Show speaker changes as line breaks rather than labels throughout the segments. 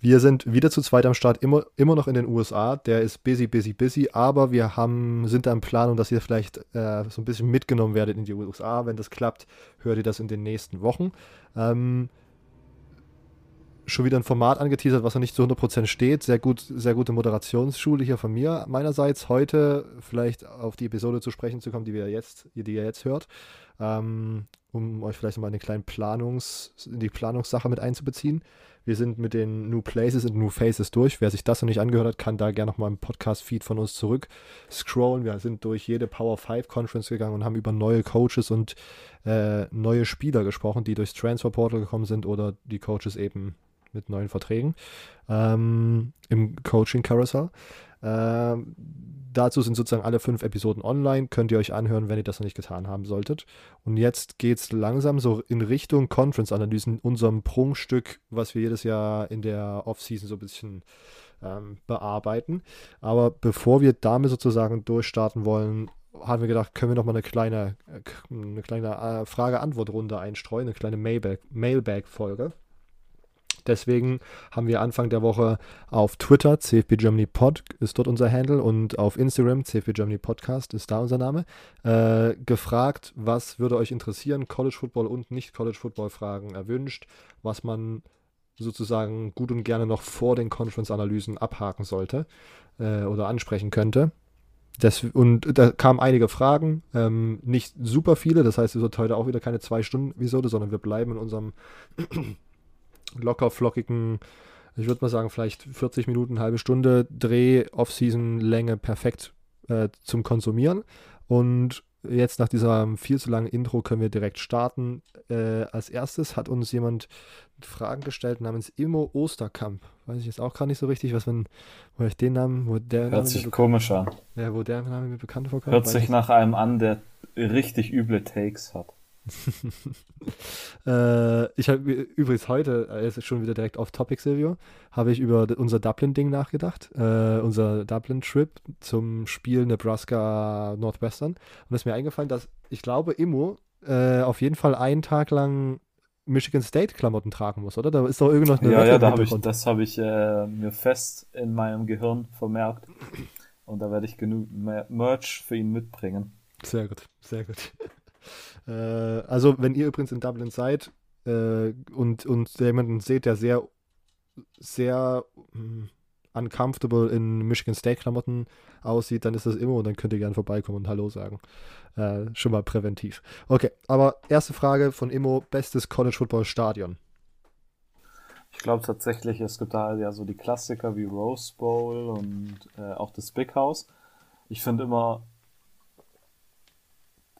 Wir sind wieder zu zweit am Start, immer, immer noch in den USA. Der ist busy, busy, busy, aber wir haben, sind da in Planung, dass ihr vielleicht äh, so ein bisschen mitgenommen werdet in die USA. Wenn das klappt, hört ihr das in den nächsten Wochen. Ähm, schon wieder ein Format angeteasert, was noch nicht zu 100% steht. Sehr gut, sehr gute Moderationsschule hier von mir meinerseits. Heute vielleicht auf die Episode zu sprechen zu kommen, die wir jetzt, die ihr jetzt hört, ähm, um euch vielleicht mal eine kleine Planungs, in die Planungssache mit einzubeziehen. Wir sind mit den New Places und New Faces durch. Wer sich das noch nicht angehört hat, kann da gerne nochmal im Podcast-Feed von uns zurück scrollen. Wir sind durch jede Power 5 Conference gegangen und haben über neue Coaches und äh, neue Spieler gesprochen, die durchs Transfer Portal gekommen sind oder die Coaches eben mit neuen Verträgen ähm, im Coaching Carousel. Ähm, dazu sind sozusagen alle fünf Episoden online. Könnt ihr euch anhören, wenn ihr das noch nicht getan haben solltet. Und jetzt geht es langsam so in Richtung Conference-Analysen, unserem Prunkstück, was wir jedes Jahr in der Offseason so ein bisschen ähm, bearbeiten. Aber bevor wir damit sozusagen durchstarten wollen, haben wir gedacht, können wir noch mal eine kleine, äh, eine kleine äh, Frage-Antwort-Runde einstreuen, eine kleine Mailbag-Folge. Deswegen haben wir Anfang der Woche auf Twitter, CFB Germany Pod ist dort unser Handle und auf Instagram, CFB Germany Podcast ist da unser Name, äh, gefragt, was würde euch interessieren, College Football und Nicht-College Football Fragen erwünscht, was man sozusagen gut und gerne noch vor den Conference-Analysen abhaken sollte äh, oder ansprechen könnte. Das, und da kamen einige Fragen, ähm, nicht super viele, das heißt, es wird heute auch wieder keine Zwei-Stunden-Episode, sondern wir bleiben in unserem locker flockigen, ich würde mal sagen, vielleicht 40 Minuten, halbe Stunde Dreh, Off-Season-Länge perfekt äh, zum Konsumieren. Und jetzt nach dieser viel zu langen Intro können wir direkt starten. Äh, als erstes hat uns jemand Fragen gestellt namens Immo Osterkamp. Weiß ich jetzt auch gar nicht so richtig, was wenn, wo ich den Namen, wo der
Hört
Name
sich komisch an.
Ja, wo der Name mir bekannt vorkommt.
Hört sich nach einem an, der richtig üble Takes hat.
äh, ich habe übrigens heute, äh, es ist schon wieder direkt off Topic, Silvio, habe ich über unser Dublin-Ding nachgedacht. Äh, unser Dublin-Trip zum Spiel Nebraska Northwestern. Und es ist mir eingefallen, dass ich glaube, Immo äh, auf jeden Fall einen Tag lang Michigan State-Klamotten tragen muss, oder? Da ist doch irgendwas
eine Ja, ja, da hab ich, das habe ich äh, mir fest in meinem Gehirn vermerkt. Und da werde ich genug Merch für ihn mitbringen.
Sehr gut, sehr gut. Äh, also, wenn ihr übrigens in Dublin seid äh, und, und jemanden seht, der sehr, sehr mh, uncomfortable in Michigan State-Klamotten aussieht, dann ist das immer und dann könnt ihr gerne vorbeikommen und Hallo sagen. Äh, schon mal präventiv. Okay, aber erste Frage von Immo: Bestes College Football Stadion?
Ich glaube tatsächlich, es gibt da ja so die Klassiker wie Rose Bowl und äh, auch das Big House. Ich finde immer,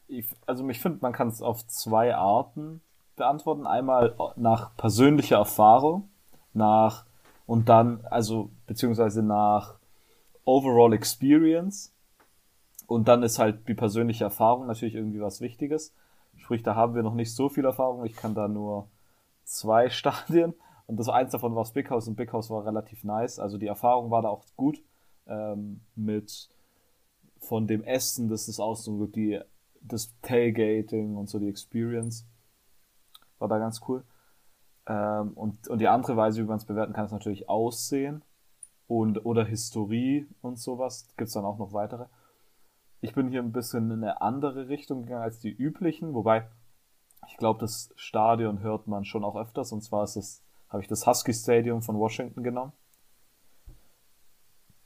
ich, also ich finde, man kann es auf zwei Arten beantworten. Einmal nach persönlicher Erfahrung, nach und dann, also beziehungsweise nach Overall Experience. Und dann ist halt die persönliche Erfahrung natürlich irgendwie was Wichtiges. Sprich, da haben wir noch nicht so viel Erfahrung. Ich kann da nur zwei Stadien. Und das eins davon war das Big House und Big House war relativ nice. Also die Erfahrung war da auch gut. Ähm, mit von dem Essen, das ist auch so die das Tailgating und so die Experience war da ganz cool. Ähm, und, und die andere Weise, wie man es bewerten kann, ist natürlich Aussehen und oder Historie und sowas. Gibt es dann auch noch weitere. Ich bin hier ein bisschen in eine andere Richtung gegangen als die üblichen, wobei ich glaube, das Stadion hört man schon auch öfters. Und zwar habe ich das Husky Stadium von Washington genommen.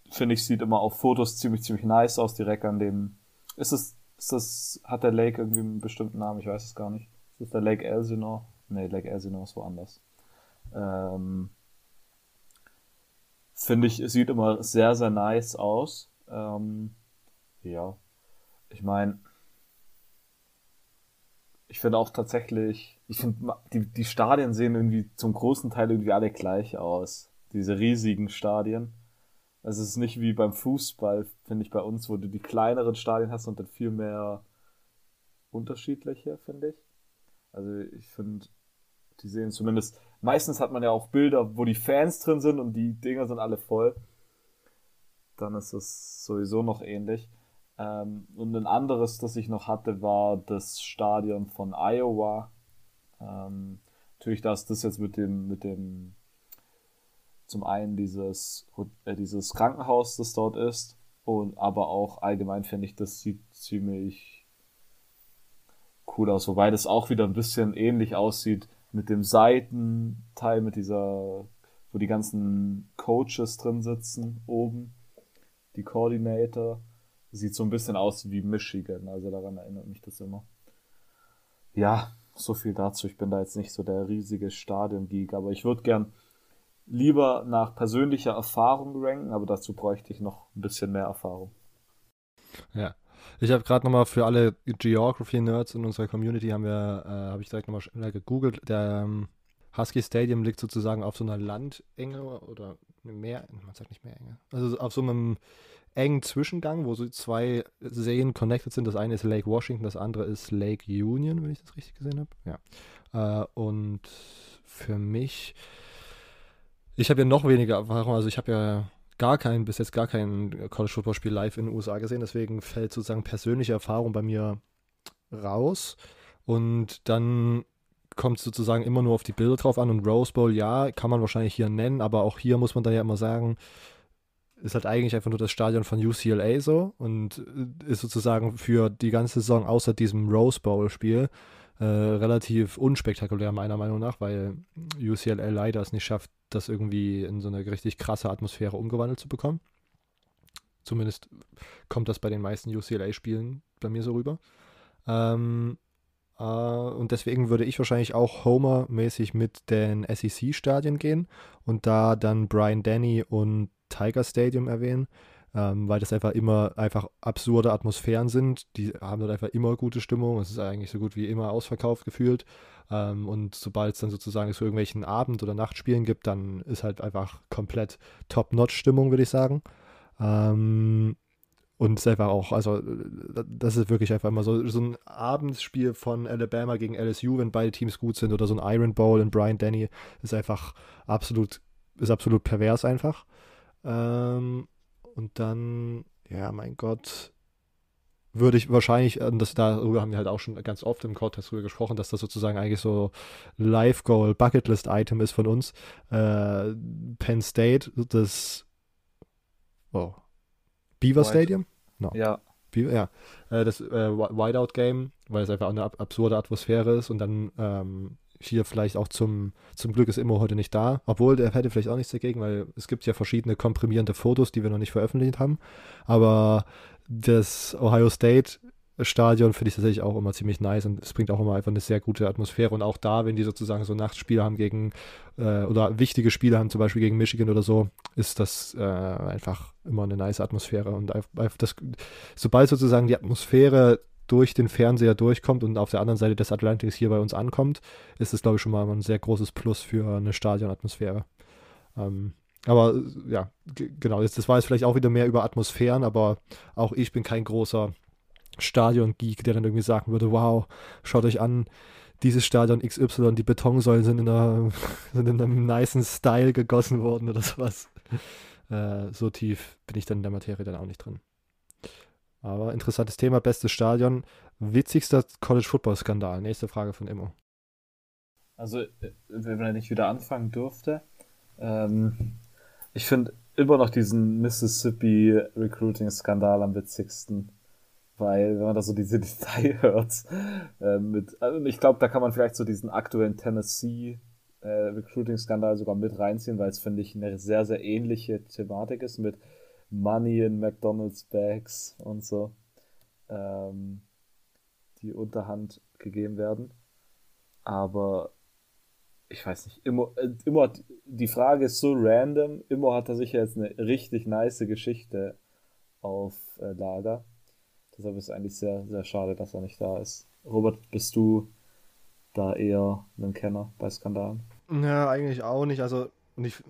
Finde ich, sieht immer auf Fotos ziemlich, ziemlich nice aus, direkt an dem. Ist es ist das, hat der Lake irgendwie einen bestimmten Namen? Ich weiß es gar nicht. Ist das der Lake Elsinore? Nee, Lake Elsinore ist woanders. Ähm, Finde ich, sieht immer sehr, sehr nice aus. Ähm, ja. Ich meine, ich finde auch tatsächlich, ich finde, die, die Stadien sehen irgendwie zum großen Teil irgendwie alle gleich aus. diese riesigen Stadien. Also es ist nicht wie beim Fußball, finde ich, bei uns, wo du die kleineren Stadien hast und dann viel mehr unterschiedliche, finde ich. Also ich finde, die sehen zumindest, meistens hat man ja auch Bilder, wo die Fans drin sind und die Dinger sind alle voll. Dann ist es sowieso noch ähnlich. Ähm, und ein anderes, das ich noch hatte, war das Stadion von Iowa. Ähm, natürlich, dass das jetzt mit dem, mit dem zum einen dieses, äh, dieses Krankenhaus, das dort ist, und aber auch allgemein finde ich, das sieht ziemlich cool aus, wobei das auch wieder ein bisschen ähnlich aussieht mit dem Seitenteil, mit dieser, wo die ganzen Coaches drin sitzen, oben, die Coordinator. Sieht so ein bisschen aus wie Michigan, also daran erinnert mich das immer. Ja, so viel dazu. Ich bin da jetzt nicht so der riesige Stadion-Geek, aber ich würde gern lieber nach persönlicher Erfahrung ranken, aber dazu bräuchte ich noch ein bisschen mehr Erfahrung.
Ja. Ich habe gerade nochmal für alle Geography-Nerds in unserer Community haben wir, äh, habe ich direkt nochmal schnell gegoogelt. Der ähm, Husky Stadium liegt sozusagen auf so einer Landenge oder Meer, man sagt nicht Meerenge, also auf so einem engen Zwischengang, wo so zwei Seen connected sind. Das eine ist Lake Washington, das andere ist Lake Union, wenn ich das richtig gesehen habe. Ja. Äh, und für mich ich habe ja noch weniger Erfahrung, also ich habe ja gar kein, bis jetzt gar kein College Football Spiel live in den USA gesehen, deswegen fällt sozusagen persönliche Erfahrung bei mir raus. Und dann kommt es sozusagen immer nur auf die Bilder drauf an und Rose Bowl, ja, kann man wahrscheinlich hier nennen, aber auch hier muss man dann ja immer sagen, ist halt eigentlich einfach nur das Stadion von UCLA so und ist sozusagen für die ganze Saison außer diesem Rose Bowl Spiel äh, relativ unspektakulär meiner Meinung nach, weil UCLA leider es nicht schafft, das irgendwie in so eine richtig krasse Atmosphäre umgewandelt zu bekommen. Zumindest kommt das bei den meisten UCLA-Spielen bei mir so rüber. Ähm, äh, und deswegen würde ich wahrscheinlich auch Homer-mäßig mit den SEC-Stadien gehen und da dann Brian Denny und Tiger Stadium erwähnen ähm, weil das einfach immer einfach absurde Atmosphären sind. Die haben dort einfach immer gute Stimmung. Es ist eigentlich so gut wie immer ausverkauft gefühlt. Ähm, und sobald es dann sozusagen zu irgendwelchen Abend- oder Nachtspielen gibt, dann ist halt einfach komplett Top-Notch-Stimmung, würde ich sagen. Ähm, und es ist einfach auch, also das ist wirklich einfach immer so, so ein Abendspiel von Alabama gegen LSU, wenn beide Teams gut sind, oder so ein Iron Bowl in Brian Denny, ist einfach absolut, ist absolut pervers einfach. Ähm, und dann, ja, mein Gott, würde ich wahrscheinlich, das, darüber haben wir halt auch schon ganz oft im Podcast drüber gesprochen, dass das sozusagen eigentlich so Life-Goal, Bucketlist-Item ist von uns. Äh, Penn State, das oh, Beaver White. Stadium?
No. Ja.
Beaver, ja. Äh, das äh, Whiteout-Game, weil es einfach auch eine ab absurde Atmosphäre ist und dann ähm, hier vielleicht auch zum, zum Glück ist Immo heute nicht da, obwohl der hätte vielleicht auch nichts dagegen, weil es gibt ja verschiedene komprimierende Fotos, die wir noch nicht veröffentlicht haben. Aber das Ohio State Stadion finde ich tatsächlich auch immer ziemlich nice und es bringt auch immer einfach eine sehr gute Atmosphäre. Und auch da, wenn die sozusagen so Nachtspiele haben gegen äh, oder wichtige Spiele haben, zum Beispiel gegen Michigan oder so, ist das äh, einfach immer eine nice Atmosphäre. Und das, sobald sozusagen die Atmosphäre durch den Fernseher durchkommt und auf der anderen Seite des Atlantiks hier bei uns ankommt, ist es, glaube ich, schon mal ein sehr großes Plus für eine Stadionatmosphäre. Ähm, aber ja, genau, das war jetzt vielleicht auch wieder mehr über Atmosphären, aber auch ich bin kein großer Stadion-Geek, der dann irgendwie sagen würde, wow, schaut euch an, dieses Stadion XY, die Betonsäulen sind in, einer, sind in einem niceen Style gegossen worden oder sowas. Äh, so tief bin ich dann in der Materie dann auch nicht drin. Aber interessantes Thema, bestes Stadion. Witzigster College-Football-Skandal. Nächste Frage von Immo.
Also, äh, wenn nicht wieder anfangen dürfte, ähm, ich finde immer noch diesen Mississippi Recruiting-Skandal am witzigsten. Weil, wenn man da so diese Detail hört, äh, mit, also ich glaube, da kann man vielleicht so diesen aktuellen Tennessee äh, Recruiting-Skandal sogar mit reinziehen, weil es, finde ich, eine sehr, sehr ähnliche Thematik ist mit Money in McDonald's Bags und so, ähm, die Unterhand gegeben werden. Aber ich weiß nicht, immer, äh, immer, die Frage ist so random. Immer hat er sicher jetzt eine richtig nice Geschichte auf äh, Lager. Deshalb ist es eigentlich sehr, sehr schade, dass er nicht da ist. Robert, bist du da eher ein Kenner bei Skandalen?
Ja, eigentlich auch nicht. Also, ich,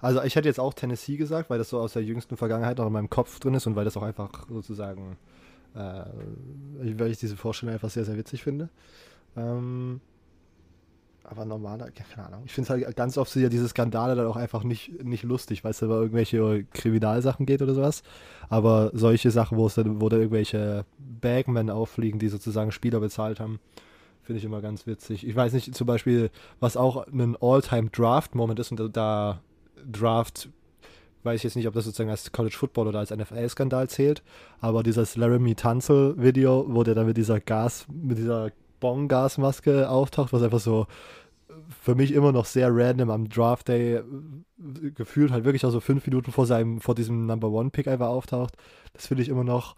Also ich hätte jetzt auch Tennessee gesagt, weil das so aus der jüngsten Vergangenheit noch in meinem Kopf drin ist und weil das auch einfach sozusagen, äh, weil ich diese Vorstellung einfach sehr, sehr witzig finde. Ähm, aber normaler, keine Ahnung. Ich finde es halt ganz oft sind ja diese Skandale dann auch einfach nicht, nicht lustig, weil es über irgendwelche Kriminalsachen geht oder sowas. Aber solche Sachen, wo es dann, wo da irgendwelche Bagmen auffliegen, die sozusagen Spieler bezahlt haben, finde ich immer ganz witzig. Ich weiß nicht, zum Beispiel, was auch ein All-Time-Draft-Moment ist und da Draft weiß ich jetzt nicht, ob das sozusagen als College Football oder als NFL-Skandal zählt, aber dieses Laramie Tunzel-Video, wo der dann mit dieser Gas, mit dieser Bong-Gasmaske auftaucht, was einfach so für mich immer noch sehr random am Draft Day äh, gefühlt halt wirklich auch so fünf Minuten vor seinem, vor diesem Number One Pick einfach auftaucht. Das finde ich immer noch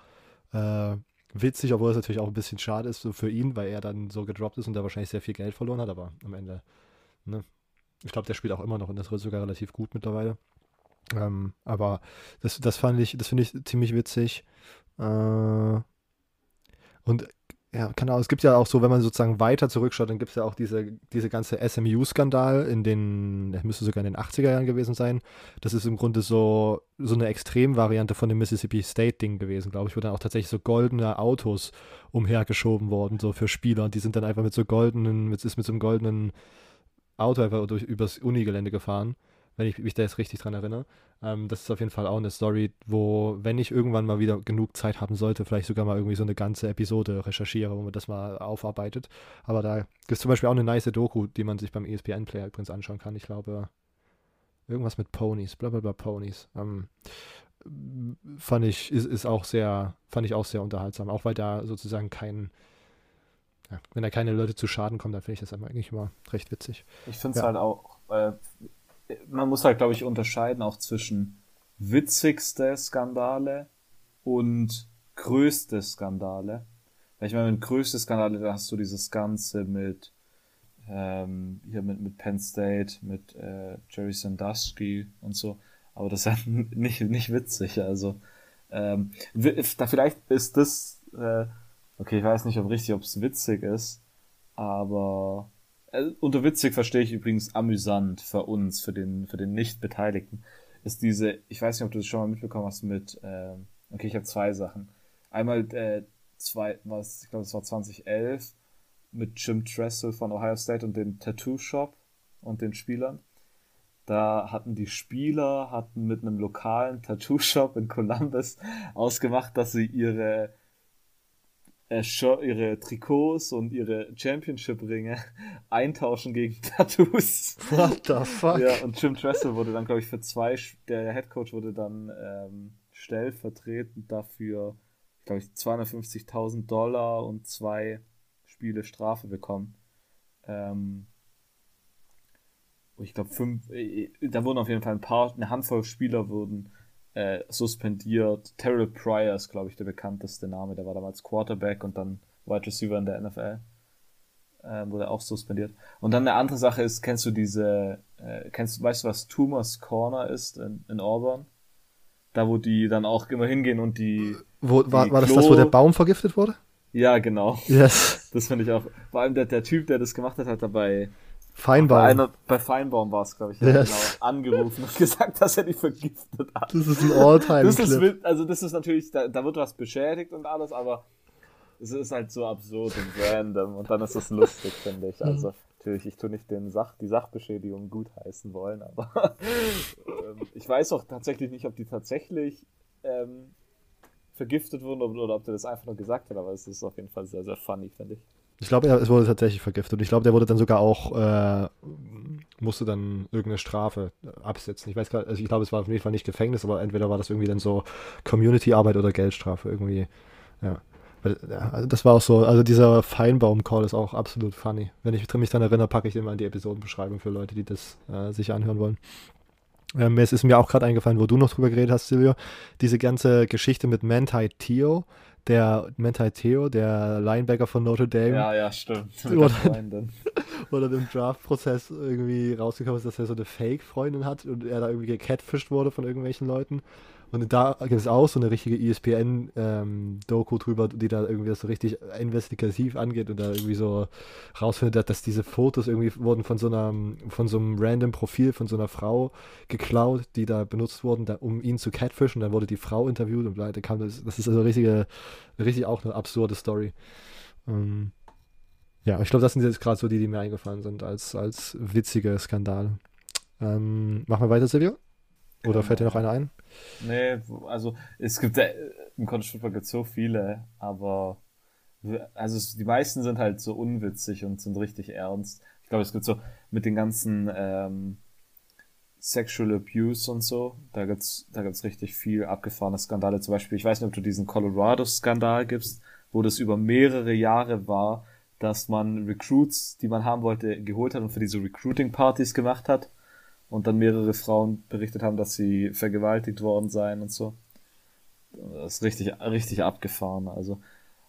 äh, witzig, obwohl es natürlich auch ein bisschen schade ist so für ihn, weil er dann so gedroppt ist und da wahrscheinlich sehr viel Geld verloren hat, aber am Ende, ne? Ich glaube, der spielt auch immer noch und das ist sogar relativ gut mittlerweile. Ähm, aber das, das fand ich, das finde ich ziemlich witzig. Äh, und ja, genau. Es gibt ja auch so, wenn man sozusagen weiter zurückschaut, dann gibt es ja auch diese, diese ganze SMU-Skandal in den, müsste sogar in den 80er Jahren gewesen sein. Das ist im Grunde so, so eine Extremvariante von dem Mississippi State-Ding gewesen, glaube ich, wo dann auch tatsächlich so goldene Autos umhergeschoben worden, so für Spieler. Und die sind dann einfach mit so goldenen, mit, ist mit so einem goldenen Auto einfach durch, übers Unigelände gefahren wenn ich mich da jetzt richtig dran erinnere. Ähm, das ist auf jeden Fall auch eine Story, wo, wenn ich irgendwann mal wieder genug Zeit haben sollte, vielleicht sogar mal irgendwie so eine ganze Episode recherchiere, wo man das mal aufarbeitet. Aber da gibt es zum Beispiel auch eine nice Doku, die man sich beim ESPN-Player übrigens anschauen kann. Ich glaube, irgendwas mit Ponys, blablabla Ponys. Ähm, fand ich, ist, ist auch sehr, fand ich auch sehr unterhaltsam, auch weil da sozusagen kein, ja, wenn da keine Leute zu Schaden kommen, dann finde ich das eigentlich immer recht witzig.
Ich finde es ja. halt auch, äh, man muss halt, glaube ich, unterscheiden auch zwischen witzigste Skandale und größte Skandale. Weil ich meine, mit größte Skandale, da hast du dieses Ganze mit ähm, hier mit, mit Penn State, mit äh, Jerry Sandusky und so. Aber das ist ja nicht, nicht witzig. Also ähm, da vielleicht ist das, äh, okay, ich weiß nicht, ob richtig, ob es witzig ist, aber unter witzig verstehe ich übrigens amüsant für uns, für den, für den Nicht-Beteiligten, ist diese, ich weiß nicht, ob du das schon mal mitbekommen hast mit, äh, okay, ich habe zwei Sachen. Einmal, äh, zwei, was, ich glaube, es war 2011 mit Jim Tressel von Ohio State und dem Tattoo Shop und den Spielern. Da hatten die Spieler, hatten mit einem lokalen Tattoo Shop in Columbus ausgemacht, dass sie ihre äh, ihre Trikots und ihre Championship-Ringe eintauschen gegen Tattoos.
What the fuck?
Ja, und Jim Tressel wurde dann, glaube ich, für zwei, der Head Coach wurde dann ähm, stellvertretend dafür, glaube ich, 250.000 Dollar und zwei Spiele Strafe bekommen. Ähm, ich glaube, fünf, äh, da wurden auf jeden Fall ein paar, eine Handvoll Spieler wurden äh, suspendiert. Terrell Pryor ist, glaube ich, der bekannteste Name. Der war damals Quarterback und dann Wide Receiver in der NFL. Äh, wurde auch suspendiert. Und dann eine andere Sache ist, kennst du diese, äh, kennst weißt du, was Tumors Corner ist in, in Auburn? Da, wo die dann auch immer hingehen und die.
Wo, die war, war das das, wo der Baum vergiftet wurde?
Ja, genau.
Yes.
Das finde ich auch. Vor allem der, der Typ, der das gemacht hat, hat dabei
Feinbaum. Bei, einer,
bei Feinbaum war es, glaube ich, yes. genau, angerufen und gesagt, dass er die vergiftet hat.
Das ist ein Alltime
das ist Also das ist natürlich, da, da wird was beschädigt und alles, aber es ist halt so absurd und random und dann ist es lustig, finde ich. Also natürlich, ich tue nicht den Sach, die Sachbeschädigung gutheißen wollen, aber ähm, ich weiß auch tatsächlich nicht, ob die tatsächlich ähm, vergiftet wurden oder, oder ob der das einfach nur gesagt hat, aber es ist auf jeden Fall sehr, sehr funny, finde ich.
Ich glaube, es wurde tatsächlich vergiftet. Und ich glaube, der wurde dann sogar auch, äh, musste dann irgendeine Strafe absetzen. Ich weiß gar also ich glaube, es war auf jeden Fall nicht Gefängnis, aber entweder war das irgendwie dann so Community-Arbeit oder Geldstrafe irgendwie. Ja. Also das war auch so, also dieser Feinbaum-Call ist auch absolut funny. Wenn ich mich daran erinnere, packe ich den mal in die Episodenbeschreibung für Leute, die das äh, sich anhören wollen. Ähm, es ist mir auch gerade eingefallen, wo du noch drüber geredet hast, Silvio. Diese ganze Geschichte mit Manti Theo der Mentai Theo, der Linebacker von Notre Dame.
Ja, ja, stimmt.
Oder, oder im Draft-Prozess irgendwie rausgekommen ist, dass er so eine Fake-Freundin hat und er da irgendwie gecatfischt wurde von irgendwelchen Leuten. Und da gibt es auch so eine richtige ESPN-Doku ähm, drüber, die da irgendwie das so richtig investigativ angeht und da irgendwie so rausfindet, dass diese Fotos irgendwie wurden von so einer, von so einem random Profil von so einer Frau geklaut, die da benutzt wurden, da, um ihn zu catfischen. Dann wurde die Frau interviewt und da kam das, das ist also richtige, richtig auch eine absurde Story. Ähm, ja, ich glaube, das sind jetzt gerade so die, die mir eingefallen sind als, als witzige Skandale. Ähm, machen wir weiter, Silvio? Oder genau. fällt dir noch einer ein?
Nee, also es gibt im College Football gibt es so viele, aber also die meisten sind halt so unwitzig und sind richtig ernst. Ich glaube, es gibt so mit den ganzen ähm, Sexual Abuse und so, da gibt's da gibt's richtig viel abgefahrene Skandale. Zum Beispiel, ich weiß nicht, ob du diesen Colorado-Skandal gibst, wo das über mehrere Jahre war, dass man Recruits, die man haben wollte, geholt hat und für diese Recruiting-Partys gemacht hat und dann mehrere Frauen berichtet haben, dass sie vergewaltigt worden seien und so. Das ist richtig, richtig abgefahren. Also,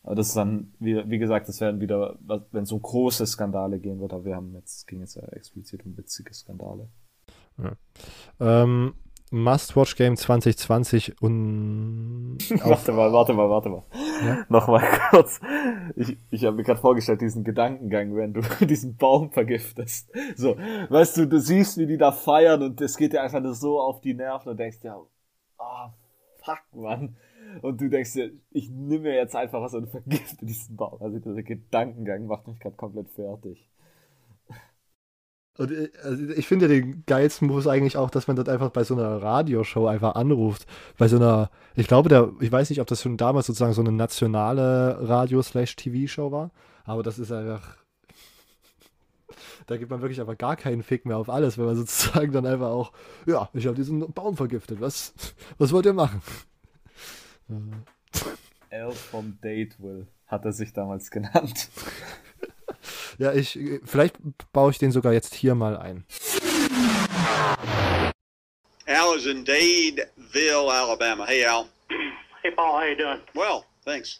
aber das ist dann, wie, wie gesagt, das werden wieder, wenn es um große Skandale gehen wird, aber wir haben jetzt, ging jetzt ja explizit um witzige Skandale.
Ja. Ähm, Must-Watch-Game 2020 und.
warte mal, warte mal, warte mal. Ja? Nochmal kurz. Ich, ich habe mir gerade vorgestellt, diesen Gedankengang, wenn du diesen Baum vergiftest. So, weißt du, du siehst, wie die da feiern und es geht dir einfach nur so auf die Nerven und denkst dir, oh, fuck, Mann. Und du denkst dir, ich nehme mir jetzt einfach was und vergifte diesen Baum. Also dieser Gedankengang macht mich gerade komplett fertig.
Und äh, also ich finde den geilsten Move eigentlich auch, dass man dort einfach bei so einer Radioshow einfach anruft. Bei so einer, ich glaube, der, ich weiß nicht, ob das schon damals sozusagen so eine nationale Radio-slash-TV-Show war, aber das ist einfach. Da gibt man wirklich einfach gar keinen Fick mehr auf alles, wenn man sozusagen dann einfach auch, ja, ich habe diesen Baum vergiftet. Was, was wollt ihr machen?
Al vom Will hat er sich damals genannt.
Ja, ich, vielleicht baue ich den sogar jetzt hier mal ein.
Al is in Dadeville, Alabama. Hey, Al.
Hey, Paul. How you doing?
Well, thanks.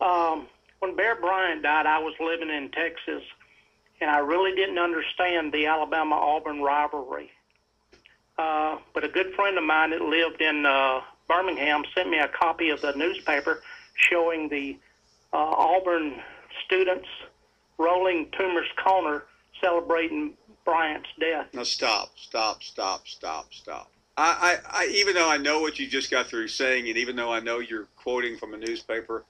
Um, when Bear Bryant died, I was living in Texas, and I really didn't understand the Alabama-Auburn rivalry. Uh, but a good friend of mine that lived in uh, Birmingham sent me a copy of the newspaper showing the uh, Auburn students rolling Tumor's Corner celebrating Bryant's death.
Now stop, stop, stop, stop, stop. I, I, I, even though I know what you just got through saying, and even though I know you're quoting from a newspaper,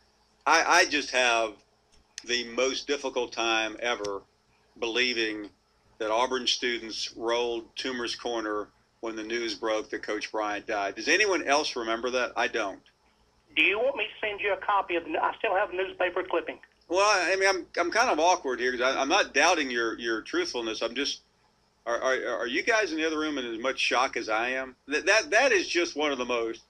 I, I just have the most difficult time ever believing that Auburn students rolled Tumor's Corner when the news broke that Coach Bryant died. Does anyone else remember that? I don't.
Do you want me to send you a copy of? The, I still have a newspaper clipping.
Well, I mean, I'm I'm kind of awkward here because I'm not doubting your your truthfulness. I'm just are, are are you guys in the other room in as much shock as I am? That that that is just one of the most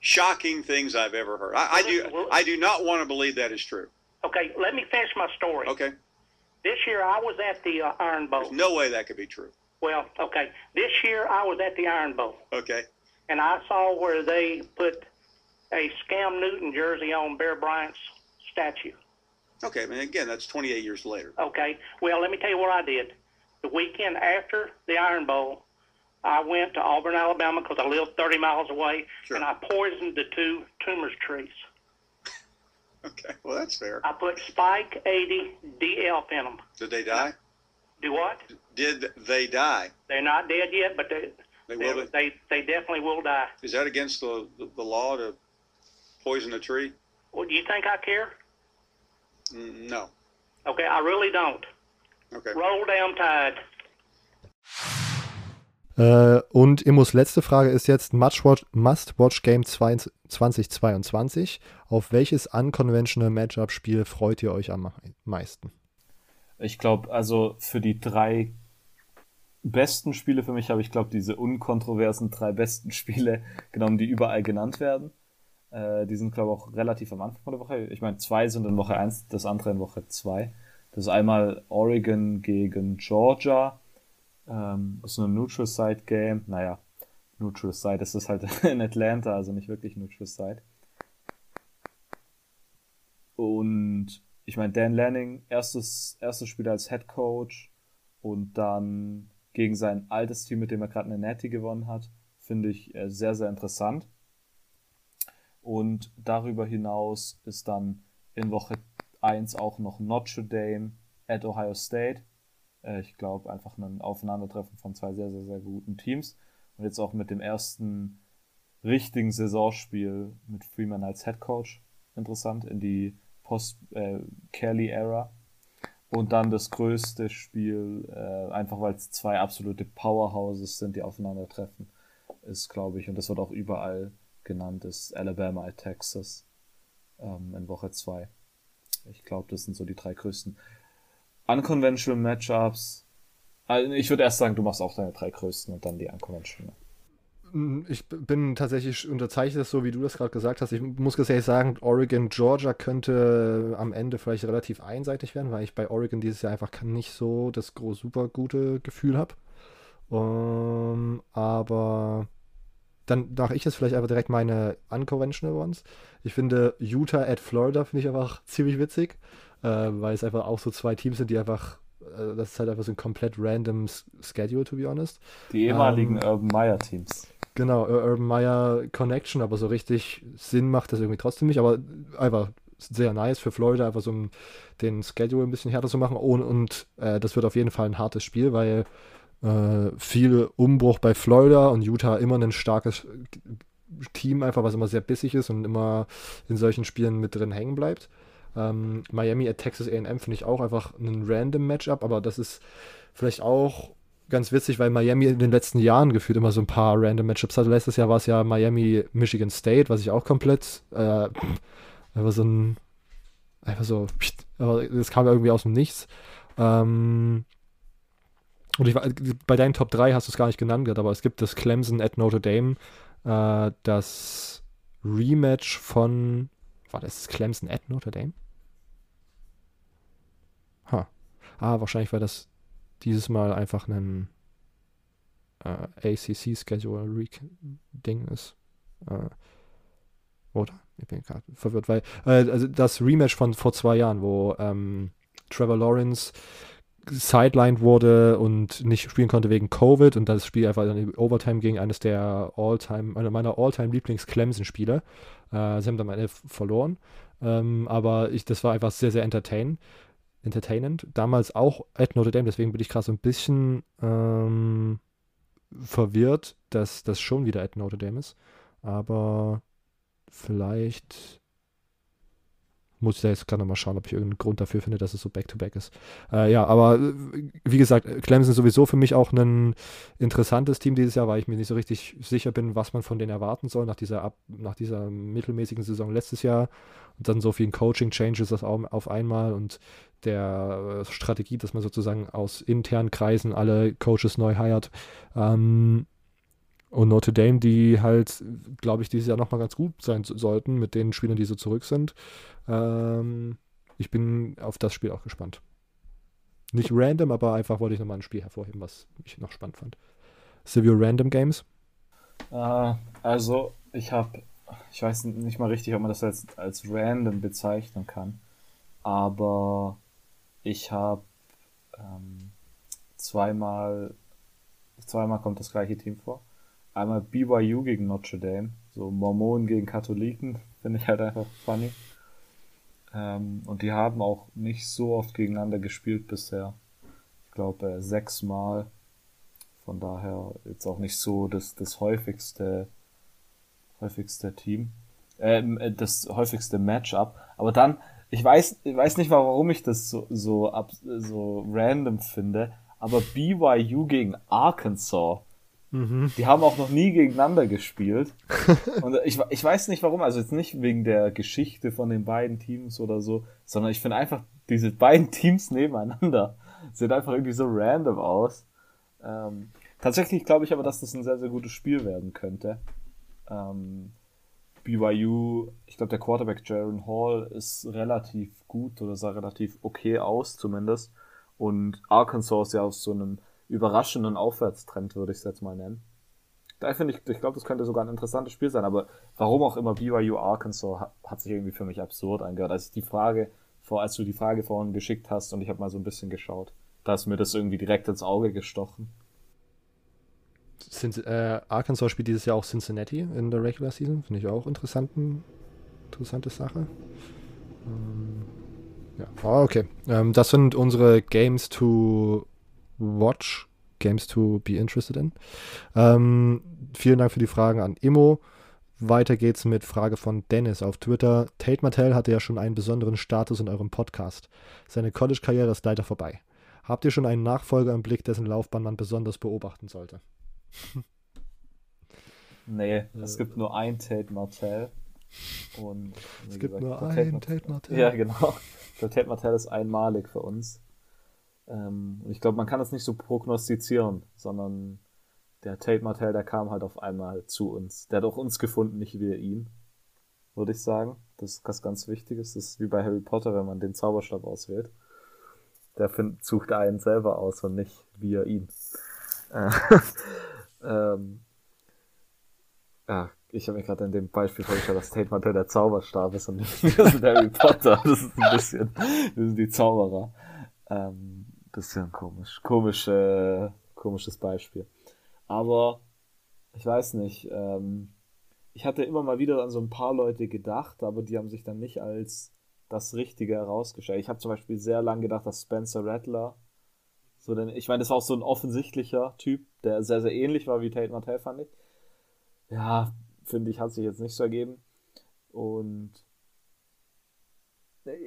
shocking things I've ever heard. I, I do I do not want to believe that is true.
Okay, let me finish my story.
Okay.
This year I was at the uh, Iron Bowl.
There's no way that could be true.
Well, okay. This year I was at the Iron Bowl.
Okay.
And I saw where they put a Scam Newton jersey on Bear Bryant's statue.
Okay, I mean, again, that's 28 years later.
Okay. Well, let me tell you what I did. The weekend after the Iron Bowl, I went to Auburn, Alabama, because I lived 30 miles away, sure. and I poisoned the two tumors trees.
okay, well, that's fair.
I put Spike 80 DL in them.
Did they die?
Do what?
Did they die?
They're not dead yet, but they
they will.
They, they, they definitely will die.
Is that against the, the, the law to poison a tree?
Well, do you think I care?
No.
Okay, I really don't.
Okay.
Roll down tide.
Äh, und Immos letzte Frage ist jetzt Must-Watch Must -Watch Game 2022. Auf welches unconventional Matchup-Spiel freut ihr euch am meisten?
Ich glaube, also für die drei besten Spiele für mich habe ich, glaube diese unkontroversen drei besten Spiele genommen, die überall genannt werden. Äh, die sind, glaube ich, auch relativ am Anfang von der Woche. Ich meine, zwei sind in Woche 1, das andere in Woche 2. Das ist einmal Oregon gegen Georgia. Ähm, ist ein Neutral Side Game. Naja, Neutral Side ist es halt in Atlanta, also nicht wirklich Neutral Side. Und ich meine, Dan Lanning, erstes, erstes Spiel als Head Coach und dann gegen sein altes Team, mit dem er gerade eine Natty gewonnen hat, finde ich äh, sehr, sehr interessant. Und darüber hinaus ist dann in Woche 1 auch noch Notre Dame at Ohio State. Äh, ich glaube, einfach ein Aufeinandertreffen von zwei sehr, sehr, sehr guten Teams. Und jetzt auch mit dem ersten richtigen Saisonspiel mit Freeman als Head Coach interessant in die Post-Kelly-Ära. Äh, und dann das größte Spiel, äh, einfach weil es zwei absolute Powerhouses sind, die aufeinandertreffen, ist, glaube ich, und das wird auch überall genannt, ist Alabama at Texas ähm, in Woche 2. Ich glaube, das sind so die drei größten Unconventional Matchups. Also ich würde erst sagen, du machst auch deine drei größten und dann die Unconventional.
Mm, ich bin tatsächlich unterzeichnet so, wie du das gerade gesagt hast. Ich muss ehrlich sagen, Oregon, Georgia könnte am Ende vielleicht relativ einseitig werden, weil ich bei Oregon dieses Jahr einfach nicht so das groß super gute Gefühl habe. Um, aber dann mache ich jetzt vielleicht einfach direkt meine unconventional ones. Ich finde Utah at Florida finde ich einfach ziemlich witzig, äh, weil es einfach auch so zwei Teams sind, die einfach, äh, das ist halt einfach so ein komplett random Schedule, to be honest.
Die ehemaligen ähm, Urban Meyer Teams.
Genau, Urban Meyer Connection, aber so richtig Sinn macht das irgendwie trotzdem nicht, aber einfach sehr nice für Florida, einfach so den Schedule ein bisschen härter zu machen und, und äh, das wird auf jeden Fall ein hartes Spiel, weil äh, viel Umbruch bei Florida und Utah immer ein starkes Team, einfach was immer sehr bissig ist und immer in solchen Spielen mit drin hängen bleibt. Ähm, Miami at Texas AM finde ich auch einfach ein random Matchup, aber das ist vielleicht auch ganz witzig, weil Miami in den letzten Jahren gefühlt immer so ein paar random Matchups hatte. Letztes Jahr war es ja Miami Michigan State, was ich auch komplett äh, einfach so ein einfach so, aber das kam irgendwie aus dem Nichts. Ähm, und ich, bei deinen Top 3 hast du es gar nicht genannt, aber es gibt das Clemson at Notre Dame, äh, das Rematch von, war das Clemson at Notre Dame? Ha. Ah, wahrscheinlich, weil das dieses Mal einfach ein äh, ACC-Schedule-Ding ist. Äh, oder? Ich bin gerade verwirrt, weil äh, also das Rematch von vor zwei Jahren, wo ähm, Trevor Lawrence sidelined wurde und nicht spielen konnte wegen Covid und das Spiel einfach in Overtime ging, eines der All-Time, einer meiner All-Time Lieblings-Clemson-Spiele. Äh, sie haben dann eine verloren, ähm, aber ich, das war einfach sehr, sehr entertain, entertainend. Damals auch at Notre Dame, deswegen bin ich gerade so ein bisschen ähm, verwirrt, dass das schon wieder at Notre Dame ist. Aber vielleicht muss ich da jetzt gerade nochmal schauen, ob ich irgendeinen Grund dafür finde, dass es so Back-to-Back -back ist. Äh, ja, aber äh, wie gesagt, Clemson ist sowieso für mich auch ein interessantes Team dieses Jahr, weil ich mir nicht so richtig sicher bin, was man von denen erwarten soll nach dieser, ab, nach dieser mittelmäßigen Saison letztes Jahr und dann so vielen Coaching-Changes auf einmal und der äh, Strategie, dass man sozusagen aus internen Kreisen alle Coaches neu heiert. Ähm, und Notre Dame, die halt, glaube ich, dieses Jahr nochmal ganz gut sein sollten mit den Spielern, die so zurück sind. Ähm, ich bin auf das Spiel auch gespannt. Nicht random, aber einfach wollte ich nochmal ein Spiel hervorheben, was ich noch spannend fand. Silvio Random Games?
Äh, also, ich habe, ich weiß nicht mal richtig, ob man das als, als random bezeichnen kann, aber ich habe ähm, zweimal, zweimal kommt das gleiche Team vor. Einmal BYU gegen Notre Dame, so Mormonen gegen Katholiken, finde ich halt einfach funny. Ähm, und die haben auch nicht so oft gegeneinander gespielt bisher. Ich glaube äh, sechsmal. Von daher jetzt auch nicht so das, das häufigste, häufigste Team. Ähm, äh, das häufigste Matchup. Aber dann, ich weiß, ich weiß nicht, warum ich das so, so, ab, so random finde, aber BYU gegen Arkansas Mhm. Die haben auch noch nie gegeneinander gespielt. Und ich, ich weiß nicht warum, also jetzt nicht wegen der Geschichte von den beiden Teams oder so, sondern ich finde einfach diese beiden Teams nebeneinander sehen einfach irgendwie so random aus. Ähm, tatsächlich glaube ich aber, dass das ein sehr, sehr gutes Spiel werden könnte. Ähm, BYU, ich glaube, der Quarterback Jaron Hall ist relativ gut oder sah relativ okay aus zumindest. Und Arkansas ist ja aus so einem überraschenden Aufwärtstrend, würde ich es jetzt mal nennen. Da finde ich, ich glaube, das könnte sogar ein interessantes Spiel sein, aber warum auch immer BYU Arkansas hat, hat sich irgendwie für mich absurd angehört. Als die Frage, als du die Frage vorhin geschickt hast und ich habe mal so ein bisschen geschaut, da ist mir das irgendwie direkt ins Auge gestochen.
äh, Arkansas spielt dieses Jahr auch Cincinnati in der Regular Season. Finde ich auch interessanten, interessante Sache. Ähm, ja, oh, okay. Ähm, das sind unsere Games to watch, Games to be interested in. Ähm, vielen Dank für die Fragen an Immo. Weiter geht's mit Frage von Dennis auf Twitter. Tate Martell hatte ja schon einen besonderen Status in eurem Podcast. Seine College-Karriere ist leider vorbei. Habt ihr schon einen Nachfolger im Blick, dessen Laufbahn man besonders beobachten sollte?
nee, es gibt nur ein Tate Martell. Und
es gibt gesagt, nur einen Tate Martell.
Ja, genau. Der Tate Martell ist einmalig für uns. Ähm, und ich glaube, man kann das nicht so prognostizieren, sondern der Tate Martell, der kam halt auf einmal zu uns. Der hat auch uns gefunden, nicht wir ihn, würde ich sagen. Das ist was ganz Wichtiges. Das ist wie bei Harry Potter, wenn man den Zauberstab auswählt. Der find, sucht einen selber aus und nicht wir ihn. Äh, ähm, ja, ich habe mir gerade in dem Beispiel vorgestellt, dass Tate Martell der Zauberstab ist und wir sind Harry Potter. Das ist ein bisschen, wir sind die Zauberer. Ähm, bisschen komisch. Komisch, äh, komisches Beispiel. Aber ich weiß nicht. Ähm, ich hatte immer mal wieder an so ein paar Leute gedacht, aber die haben sich dann nicht als das Richtige herausgestellt. Ich habe zum Beispiel sehr lange gedacht, dass Spencer Rattler so denn ich meine, das war auch so ein offensichtlicher Typ, der sehr, sehr ähnlich war wie Tate Martell, fand ich. Ja, finde ich, hat sich jetzt nicht so ergeben. Und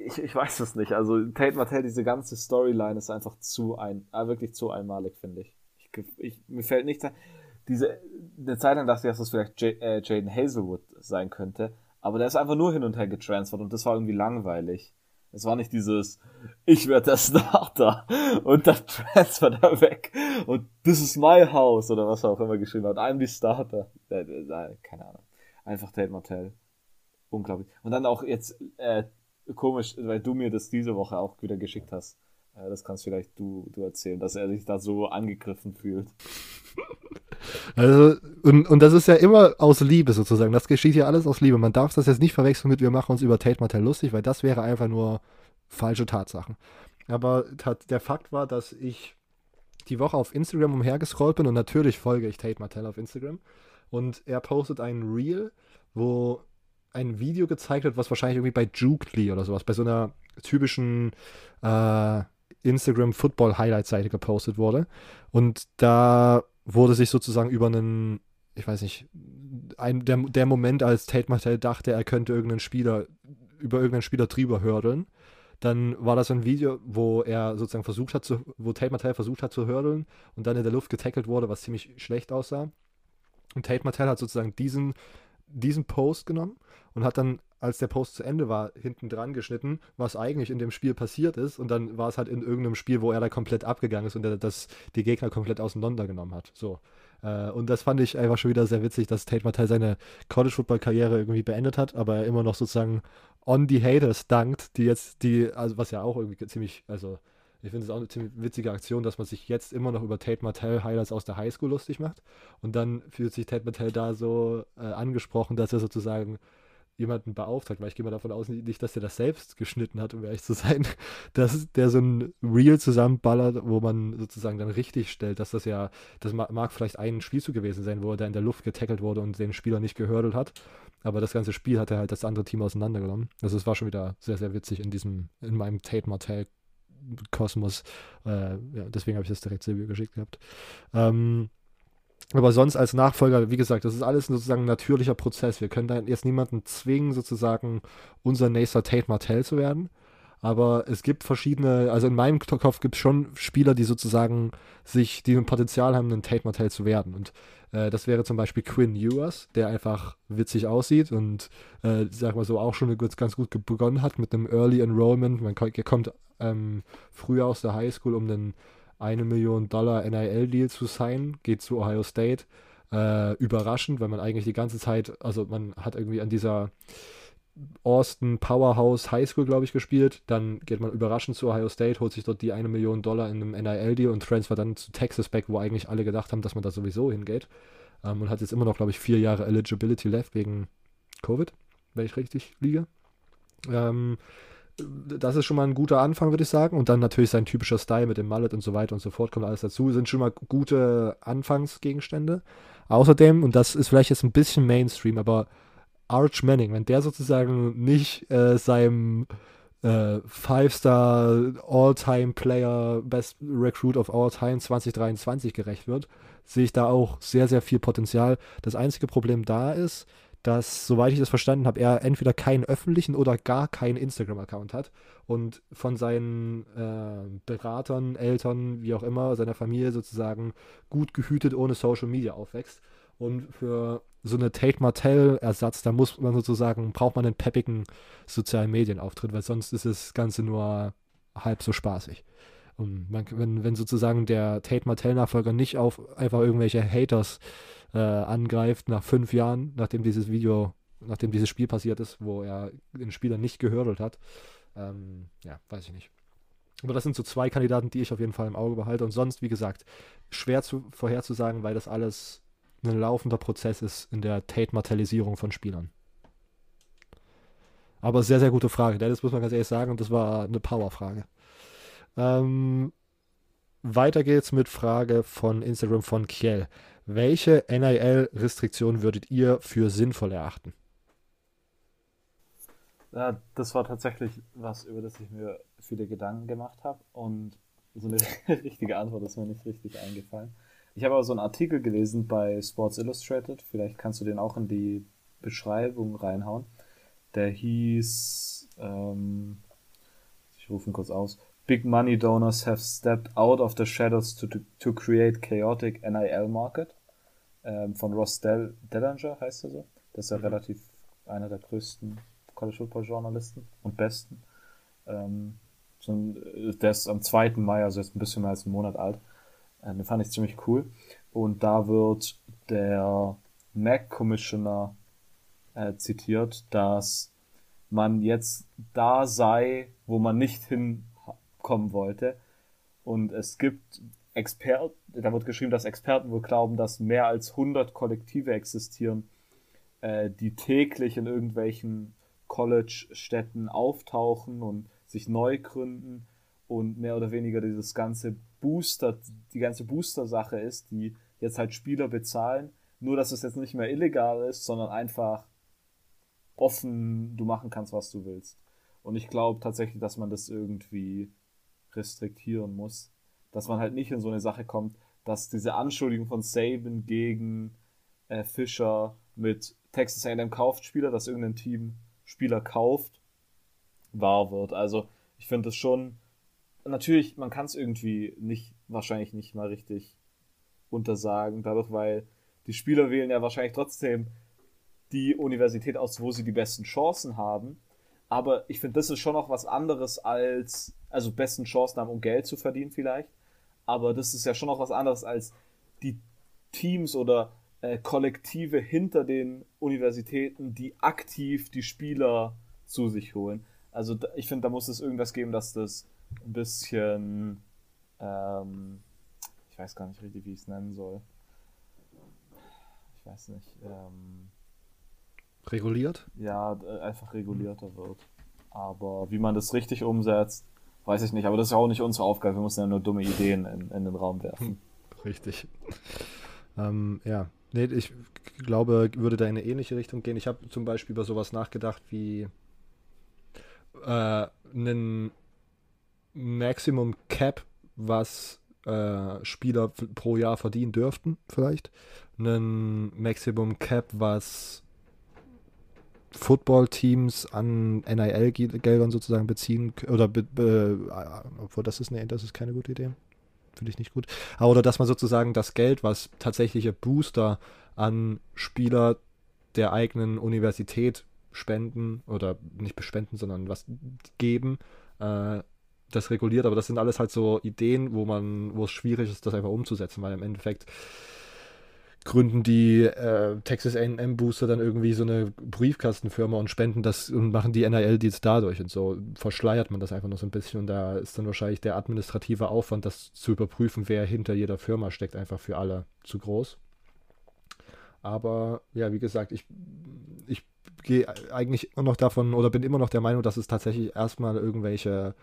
ich, ich weiß es nicht. Also Tate Martell, diese ganze Storyline ist einfach zu ein, äh, wirklich zu einmalig, finde ich. ich. Ich, Mir fällt nichts ein. Diese, eine Zeit lang dachte ich, dass das vielleicht J, äh, Jaden Hazelwood sein könnte, aber der ist einfach nur hin und her getransfert und das war irgendwie langweilig. Es war nicht dieses, ich werde der Starter und dann transfert er weg und this is my house oder was er auch immer geschrieben hat. I'm the Starter. Äh, äh, keine Ahnung. Einfach Tate Martell. Unglaublich. Und dann auch jetzt, äh, komisch, weil du mir das diese Woche auch wieder geschickt hast. Äh, das kannst vielleicht du, du erzählen, dass er sich da so angegriffen fühlt.
Also, und, und das ist ja immer aus Liebe sozusagen. Das geschieht ja alles aus Liebe. Man darf das jetzt nicht verwechseln mit, wir machen uns über Tate Martell lustig, weil das wäre einfach nur falsche Tatsachen. Aber der Fakt war, dass ich die Woche auf Instagram umhergescrollt bin und natürlich folge ich Tate Martell auf Instagram. Und er postet ein Reel, wo ein Video gezeigt wird, was wahrscheinlich irgendwie bei Jukely oder sowas, bei so einer typischen äh, Instagram Football Highlight Seite gepostet wurde. Und da wurde sich sozusagen über einen, ich weiß nicht, ein, der, der Moment, als Tate Martell dachte, er könnte irgendeinen Spieler, über irgendeinen Spieler drüber hördeln. Dann war das ein Video, wo er sozusagen versucht hat zu, wo Tate Martell versucht hat zu hördeln und dann in der Luft getackelt wurde, was ziemlich schlecht aussah. Und Tate Martell hat sozusagen diesen, diesen Post genommen und hat dann, als der Post zu Ende war, hinten dran geschnitten, was eigentlich in dem Spiel passiert ist. Und dann war es halt in irgendeinem Spiel, wo er da komplett abgegangen ist und der, das die Gegner komplett auseinandergenommen hat. So. Äh, und das fand ich einfach schon wieder sehr witzig, dass Tate Martell seine College-Football-Karriere irgendwie beendet hat, aber er immer noch sozusagen on the Haters dankt, die jetzt, die, also was ja auch irgendwie ziemlich, also ich finde es auch eine ziemlich witzige Aktion, dass man sich jetzt immer noch über Tate Martell Highlights aus der Highschool lustig macht. Und dann fühlt sich Tate Martell da so äh, angesprochen, dass er sozusagen jemanden beauftragt, weil ich gehe mal davon aus, nicht, dass er das selbst geschnitten hat, um ehrlich zu sein, dass der so ein Reel zusammenballert, wo man sozusagen dann richtig stellt, dass das ja, das mag vielleicht ein Spielzug gewesen sein, wo er da in der Luft getackelt wurde und den Spieler nicht gehördelt hat, aber das ganze Spiel hat er halt das andere Team auseinandergenommen. Also es war schon wieder sehr, sehr witzig in diesem, in meinem Tate Martell Kosmos. Äh, ja, deswegen habe ich das direkt Silvio geschickt gehabt. Ähm, aber sonst als Nachfolger, wie gesagt, das ist alles sozusagen ein natürlicher Prozess. Wir können da jetzt niemanden zwingen, sozusagen unser nächster Tate Martell zu werden. Aber es gibt verschiedene, also in meinem Kopf gibt es schon Spieler, die sozusagen sich, die ein Potenzial haben, ein Tate Martell zu werden. Und äh, das wäre zum Beispiel Quinn Ewers, der einfach witzig aussieht und, äh, sag mal so, auch schon ganz gut begonnen hat mit einem Early Enrollment. Man kommt ähm, früher aus der Highschool, um einen eine Million Dollar NIL-Deal zu sein, geht zu Ohio State. Äh, überraschend, weil man eigentlich die ganze Zeit, also man hat irgendwie an dieser Austin Powerhouse High School, glaube ich, gespielt. Dann geht man überraschend zu Ohio State, holt sich dort die eine Million Dollar in einem NIL-Deal und transfert dann zu Texas back, wo eigentlich alle gedacht haben, dass man da sowieso hingeht. Ähm, und hat jetzt immer noch, glaube ich, vier Jahre Eligibility left wegen Covid, wenn ich richtig liege. Ähm, das ist schon mal ein guter Anfang, würde ich sagen. Und dann natürlich sein typischer Style mit dem Mallet und so weiter und so fort kommt alles dazu. Sind schon mal gute Anfangsgegenstände. Außerdem, und das ist vielleicht jetzt ein bisschen Mainstream, aber Arch Manning, wenn der sozusagen nicht äh, seinem äh, Five-Star All-Time Player, Best Recruit of All Time 2023 gerecht wird, sehe ich da auch sehr, sehr viel Potenzial. Das einzige Problem da ist, dass, soweit ich das verstanden habe, er entweder keinen öffentlichen oder gar keinen Instagram-Account hat und von seinen äh, Beratern, Eltern, wie auch immer, seiner Familie sozusagen gut gehütet ohne Social Media aufwächst. Und für so eine Tate Martell-Ersatz, da muss man sozusagen, braucht man einen peppigen sozialen Medienauftritt, weil sonst ist das Ganze nur halb so spaßig. Und man, wenn, wenn sozusagen der Tate Martell-Nachfolger nicht auf einfach irgendwelche Haters äh, angreift nach fünf Jahren, nachdem dieses Video, nachdem dieses Spiel passiert ist, wo er den Spieler nicht gehördelt hat, ähm, ja, weiß ich nicht. Aber das sind so zwei Kandidaten, die ich auf jeden Fall im Auge behalte. Und sonst, wie gesagt, schwer zu, vorherzusagen, weil das alles ein laufender Prozess ist in der Tate-Martellisierung von Spielern. Aber sehr, sehr gute Frage. Das muss man ganz ehrlich sagen. Und das war eine Power-Frage. Ähm, weiter geht's mit Frage von Instagram von Kiel. Welche NIL-Restriktion würdet ihr für sinnvoll erachten?
Ja, das war tatsächlich was, über das ich mir viele Gedanken gemacht habe. Und so eine richtige Antwort ist mir nicht richtig eingefallen. Ich habe aber so einen Artikel gelesen bei Sports Illustrated. Vielleicht kannst du den auch in die Beschreibung reinhauen. Der hieß, ähm, ich rufe ihn kurz aus, Big money donors have stepped out of the shadows to, to, to create chaotic NIL market. Ähm, von Ross Del Dellinger heißt er so. Das ist ja mhm. relativ einer der größten College Football Journalisten und besten. Ähm, so ein, der ist am 2. Mai, also jetzt ein bisschen mehr als einen Monat alt. Äh, den fand ich ziemlich cool. Und da wird der Mac Commissioner äh, zitiert, dass man jetzt da sei, wo man nicht hinkommen wollte. Und es gibt Experten, da wird geschrieben, dass Experten wohl glauben, dass mehr als 100 Kollektive existieren, äh, die täglich in irgendwelchen College-Städten auftauchen und sich neu gründen und mehr oder weniger dieses ganze Booster, die ganze Booster-Sache ist, die jetzt halt Spieler bezahlen. Nur, dass es jetzt nicht mehr illegal ist, sondern einfach offen du machen kannst, was du willst. Und ich glaube tatsächlich, dass man das irgendwie restriktieren muss. Dass man halt nicht in so eine Sache kommt, dass diese Anschuldigung von Saban gegen äh, Fischer mit Texas A&M kauft Spieler, dass irgendein Team Spieler kauft, wahr wird. Also ich finde es schon natürlich, man kann es irgendwie nicht, wahrscheinlich nicht mal richtig untersagen, dadurch, weil die Spieler wählen ja wahrscheinlich trotzdem die Universität aus, wo sie die besten Chancen haben. Aber ich finde, das ist schon noch was anderes als, also besten Chancen haben, um Geld zu verdienen vielleicht. Aber das ist ja schon noch was anderes als die Teams oder äh, Kollektive hinter den Universitäten, die aktiv die Spieler zu sich holen. Also ich finde, da muss es irgendwas geben, dass das ein bisschen, ähm, ich weiß gar nicht richtig, wie ich es nennen soll. Ich weiß nicht. Ähm,
Reguliert?
Ja, äh, einfach regulierter wird. Aber wie man das richtig umsetzt, weiß ich nicht. Aber das ist ja auch nicht unsere Aufgabe. Wir müssen ja nur dumme Ideen in, in den Raum werfen.
Richtig. Ähm, ja, nee, ich glaube, würde da in eine ähnliche Richtung gehen. Ich habe zum Beispiel über sowas nachgedacht wie äh, einen Maximum Cap, was äh, Spieler pro Jahr verdienen dürften, vielleicht. Einen Maximum Cap, was Football-Teams an NIL-Geldern sozusagen beziehen oder be, be, äh, obwohl das ist, nee, das ist keine gute Idee. Finde ich nicht gut. Aber oder dass man sozusagen das Geld, was tatsächliche Booster an Spieler der eigenen Universität spenden oder nicht bespenden, sondern was geben, äh, das reguliert, aber das sind alles halt so Ideen, wo man, wo es schwierig ist, das einfach umzusetzen, weil im Endeffekt gründen die äh, Texas A&M Booster dann irgendwie so eine Briefkastenfirma und spenden das und machen die NIL-Deals dadurch und so verschleiert man das einfach noch so ein bisschen und da ist dann wahrscheinlich der administrative Aufwand, das zu überprüfen, wer hinter jeder Firma steckt, einfach für alle zu groß. Aber ja, wie gesagt, ich, ich gehe eigentlich immer noch davon oder bin immer noch der Meinung, dass es tatsächlich erstmal irgendwelche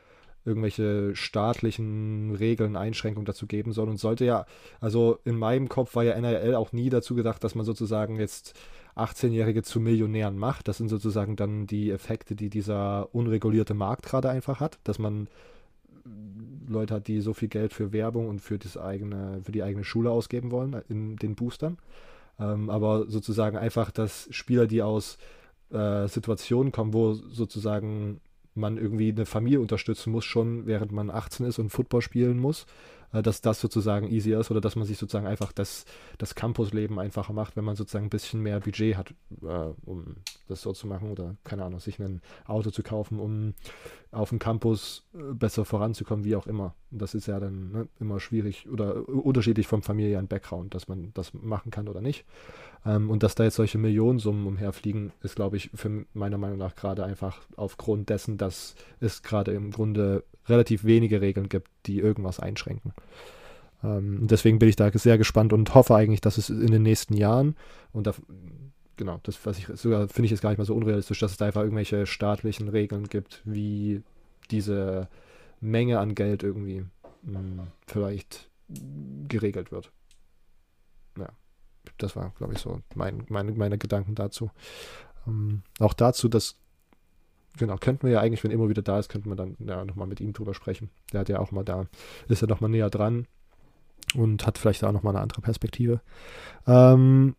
irgendwelche staatlichen Regeln, Einschränkungen dazu geben soll und sollte ja, also in meinem Kopf war ja NRL auch nie dazu gedacht, dass man sozusagen jetzt 18-Jährige zu Millionären macht. Das sind sozusagen dann die Effekte, die dieser unregulierte Markt gerade einfach hat, dass man Leute hat, die so viel Geld für Werbung und für das eigene, für die eigene Schule ausgeben wollen in den Boostern. Ähm, aber sozusagen einfach, dass Spieler, die aus äh, Situationen kommen, wo sozusagen man irgendwie eine Familie unterstützen muss, schon während man 18 ist und Football spielen muss, äh, dass das sozusagen easier ist oder dass man sich sozusagen einfach das, das Campusleben einfacher macht, wenn man sozusagen ein bisschen mehr Budget hat, äh, um das so zu machen oder keine Ahnung, sich ein Auto zu kaufen, um auf dem Campus äh, besser voranzukommen, wie auch immer. Und das ist ja dann ne, immer schwierig oder unterschiedlich vom familiären Background, dass man das machen kann oder nicht. Ähm, und dass da jetzt solche Millionensummen umherfliegen, ist, glaube ich, für meiner Meinung nach gerade einfach aufgrund dessen, dass es gerade im Grunde relativ wenige Regeln gibt, die irgendwas einschränken. Ähm, deswegen bin ich da sehr gespannt und hoffe eigentlich, dass es in den nächsten Jahren und da, genau, das was ich sogar finde ich jetzt gar nicht mal so unrealistisch, dass es da einfach irgendwelche staatlichen Regeln gibt, wie diese Menge an Geld irgendwie mh, hm, vielleicht geregelt wird. Das war, glaube ich, so mein, meine, meine Gedanken dazu. Ähm, auch dazu, dass genau, könnten wir ja eigentlich, wenn immer wieder da ist, könnten wir dann ja nochmal mit ihm drüber sprechen. Der hat ja auch mal da, ist ja nochmal näher dran und hat vielleicht auch nochmal eine andere Perspektive. Ähm,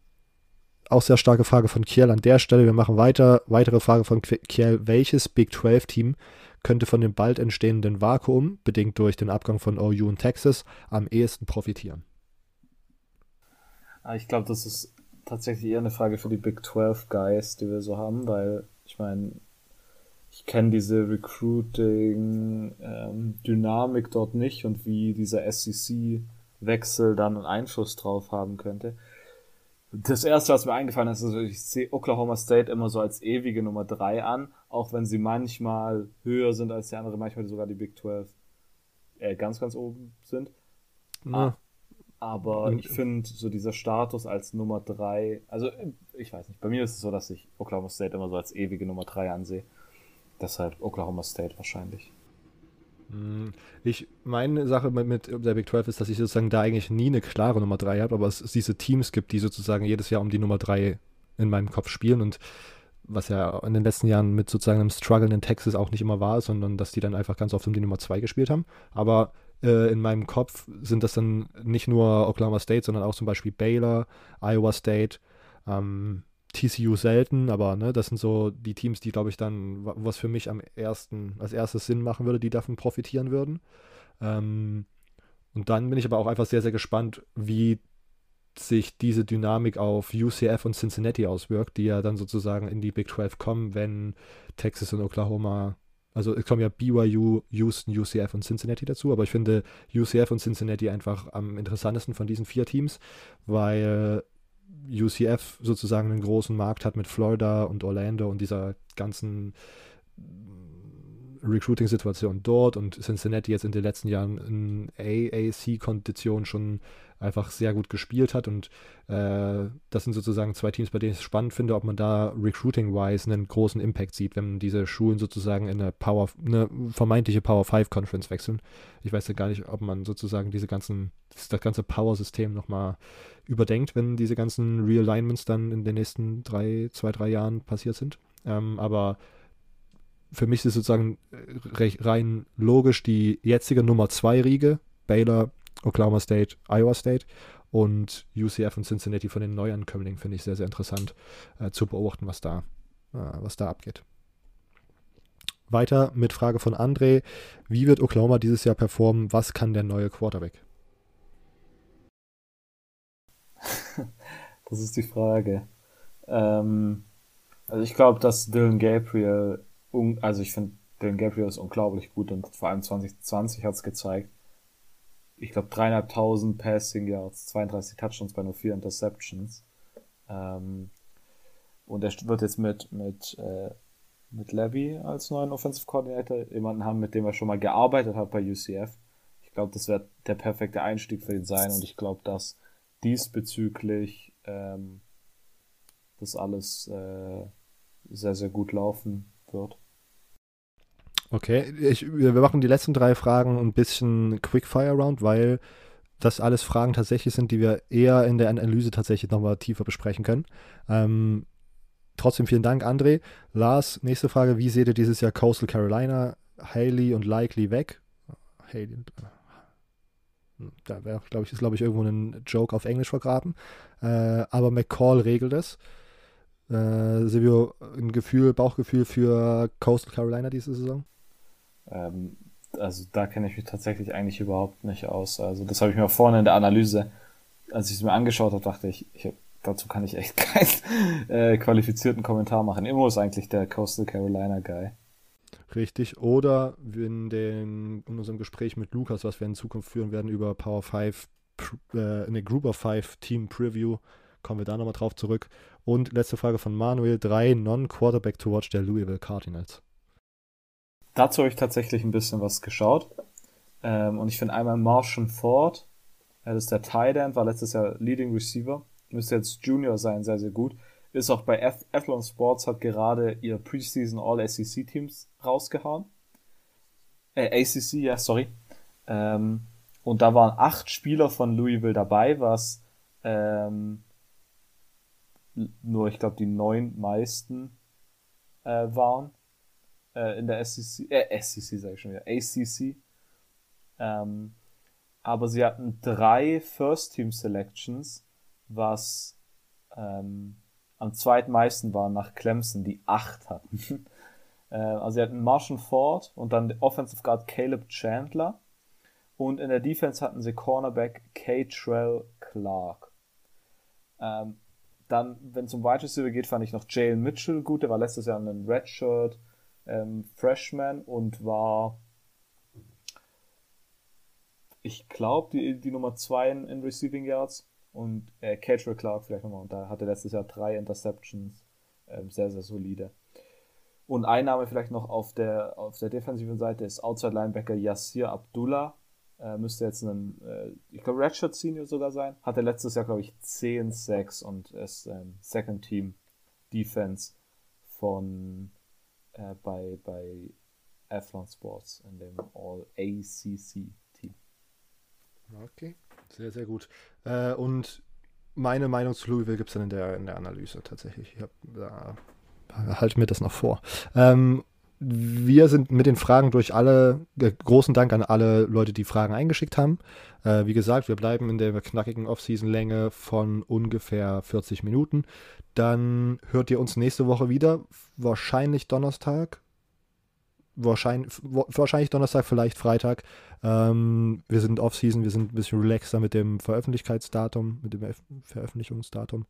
auch sehr starke Frage von Kiel an der Stelle. Wir machen weiter. Weitere Frage von Kiel. Welches Big 12-Team könnte von dem bald entstehenden Vakuum, bedingt durch den Abgang von OU und Texas, am ehesten profitieren?
Ah, ich glaube, das ist tatsächlich eher eine Frage für die Big 12 Guys, die wir so haben, weil ich meine, ich kenne diese Recruiting-Dynamik ähm, dort nicht und wie dieser SEC-Wechsel dann einen Einfluss drauf haben könnte. Das erste, was mir eingefallen ist, ist, ich sehe Oklahoma State immer so als ewige Nummer drei an, auch wenn sie manchmal höher sind als die andere, manchmal sogar die Big 12 äh, ganz, ganz oben sind. Ah, aber ich finde so dieser Status als Nummer drei, also ich weiß nicht, bei mir ist es so, dass ich Oklahoma State immer so als ewige Nummer drei ansehe. Deshalb Oklahoma State wahrscheinlich.
Hm, ich, meine Sache mit, mit der Big 12 ist, dass ich sozusagen da eigentlich nie eine klare Nummer 3 habe, aber es, es diese Teams gibt, die sozusagen jedes Jahr um die Nummer 3 in meinem Kopf spielen und was ja in den letzten Jahren mit sozusagen einem Struggle in Texas auch nicht immer war, sondern dass die dann einfach ganz oft um die Nummer 2 gespielt haben. Aber äh, in meinem Kopf sind das dann nicht nur Oklahoma State, sondern auch zum Beispiel Baylor, Iowa State, ähm, TCU selten, aber ne, das sind so die Teams, die, glaube ich, dann, was für mich am ersten, als erstes Sinn machen würde, die davon profitieren würden. Ähm, und dann bin ich aber auch einfach sehr, sehr gespannt, wie sich diese Dynamik auf UCF und Cincinnati auswirkt, die ja dann sozusagen in die Big 12 kommen, wenn Texas und Oklahoma, also es kommen ja BYU, Houston, UCF und Cincinnati dazu, aber ich finde UCF und Cincinnati einfach am interessantesten von diesen vier Teams, weil UCF sozusagen einen großen Markt hat mit Florida und Orlando und dieser ganzen Recruiting-Situation dort und Cincinnati jetzt in den letzten Jahren in AAC-Konditionen schon einfach sehr gut gespielt hat und äh, das sind sozusagen zwei Teams, bei denen ich es spannend finde, ob man da recruiting-wise einen großen Impact sieht, wenn diese Schulen sozusagen in eine Power, eine vermeintliche Power 5 Conference wechseln. Ich weiß ja gar nicht, ob man sozusagen diese ganzen, das, das ganze Power-System nochmal überdenkt, wenn diese ganzen Realignments dann in den nächsten drei, zwei, drei Jahren passiert sind. Ähm, aber für mich ist sozusagen äh, rein logisch die jetzige Nummer 2 Riege, Baylor, Oklahoma State, Iowa State und UCF und Cincinnati von den Neuankömmlingen finde ich sehr, sehr interessant äh, zu beobachten, was da, äh, was da abgeht. Weiter mit Frage von André. Wie wird Oklahoma dieses Jahr performen? Was kann der neue Quarterback?
das ist die Frage. Ähm, also ich glaube, dass Dylan Gabriel, also ich finde, Dylan Gabriel ist unglaublich gut und vor allem 2020 hat es gezeigt ich glaube, dreieinhalbtausend Passing Yards, 32 Touchdowns bei nur vier Interceptions. Ähm, und er wird jetzt mit, mit, äh, mit Levy als neuen Offensive Coordinator jemanden haben, mit dem er schon mal gearbeitet hat bei UCF. Ich glaube, das wird der perfekte Einstieg für ihn sein und ich glaube, dass diesbezüglich ähm, das alles äh, sehr, sehr gut laufen wird.
Okay, ich, wir machen die letzten drei Fragen ein bisschen Quickfire-Round, weil das alles Fragen tatsächlich sind, die wir eher in der Analyse tatsächlich nochmal tiefer besprechen können. Ähm, trotzdem vielen Dank, André. Lars, nächste Frage. Wie seht ihr dieses Jahr Coastal Carolina, Haley und Likely weg? Haley, hm, da wäre, glaube ich, ist, glaube ich, irgendwo ein Joke auf Englisch vergraben. Äh, aber McCall regelt es. Äh, Silvio, ein Gefühl, Bauchgefühl für Coastal Carolina diese Saison?
Ähm, also da kenne ich mich tatsächlich eigentlich überhaupt nicht aus. Also das habe ich mir vorne in der Analyse, als ich es mir angeschaut habe, dachte ich, ich dazu kann ich echt keinen äh, qualifizierten Kommentar machen. Immo ist eigentlich der Coastal Carolina Guy.
Richtig. Oder in, den, in unserem Gespräch mit Lukas, was wir in Zukunft führen werden über Power 5, äh, eine Group of 5 Team Preview, kommen wir da nochmal drauf zurück. Und letzte Frage von Manuel: drei Non-Quarterback to watch der Louisville Cardinals.
Dazu habe ich tatsächlich ein bisschen was geschaut. Ähm, und ich finde einmal Martian Ford, er ist der Tight End, war letztes Jahr Leading Receiver, müsste jetzt Junior sein, sehr, sehr gut. Ist auch bei Athlon Sports, hat gerade ihr Preseason All-SEC Teams rausgehauen. Äh, ACC, ja, sorry. Ähm, und da waren acht Spieler von Louisville dabei, was ähm, nur, ich glaube, die neun meisten äh, waren äh, in der SEC, äh, SEC sage ich schon wieder, ACC. Ähm, aber sie hatten drei First-Team-Selections, was ähm, am zweitmeisten waren nach Clemson, die acht hatten. äh, also sie hatten Martian Ford und dann Offensive Guard Caleb Chandler. Und in der Defense hatten sie Cornerback K. Trell Clark. Ähm, dann, wenn es um Wide Receiver geht, fand ich noch Jalen Mitchell gut. Der war letztes Jahr ein Redshirt ähm, Freshman und war, ich glaube, die, die Nummer 2 in, in, Receiving Yards. Und äh, Catrell Clark vielleicht nochmal. Und da hatte letztes Jahr drei Interceptions. Ähm, sehr, sehr solide. Und ein Name vielleicht noch auf der, auf der defensiven Seite ist Outside Linebacker Yassir Abdullah. Äh, müsste jetzt ein, äh, ich glaube, Redshirt Senior sogar sein. Hatte letztes Jahr, glaube ich, 10 Sacks und ist ähm, Second Team Defense von äh, bei, bei Athlon Sports in dem All-ACC-Team.
Okay, sehr, sehr gut. Äh, und meine Meinung zu Louisville gibt es dann in der, in der Analyse tatsächlich. Ich hab, da halte mir das noch vor. Ähm, wir sind mit den Fragen durch alle, äh, großen Dank an alle Leute, die Fragen eingeschickt haben. Äh, wie gesagt, wir bleiben in der knackigen Off-Season-Länge von ungefähr 40 Minuten. Dann hört ihr uns nächste Woche wieder, wahrscheinlich Donnerstag. Wahrscheinlich, wahrscheinlich Donnerstag, vielleicht Freitag. Ähm, wir sind Off-Season, wir sind ein bisschen relaxter mit dem Veröffentlichkeitsdatum, mit dem Veröffentlichungsdatum.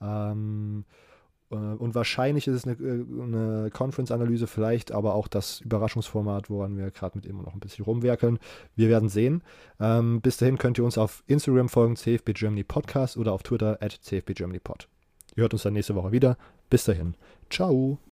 Ähm, äh, und wahrscheinlich ist es eine, äh, eine Conference-Analyse, vielleicht aber auch das Überraschungsformat, woran wir gerade mit immer noch ein bisschen rumwerkeln. Wir werden sehen. Ähm, bis dahin könnt ihr uns auf Instagram folgen, CFB Germany Podcast oder auf Twitter at CFB Germany Pod. Ihr hört uns dann nächste Woche wieder. Bis dahin. Ciao.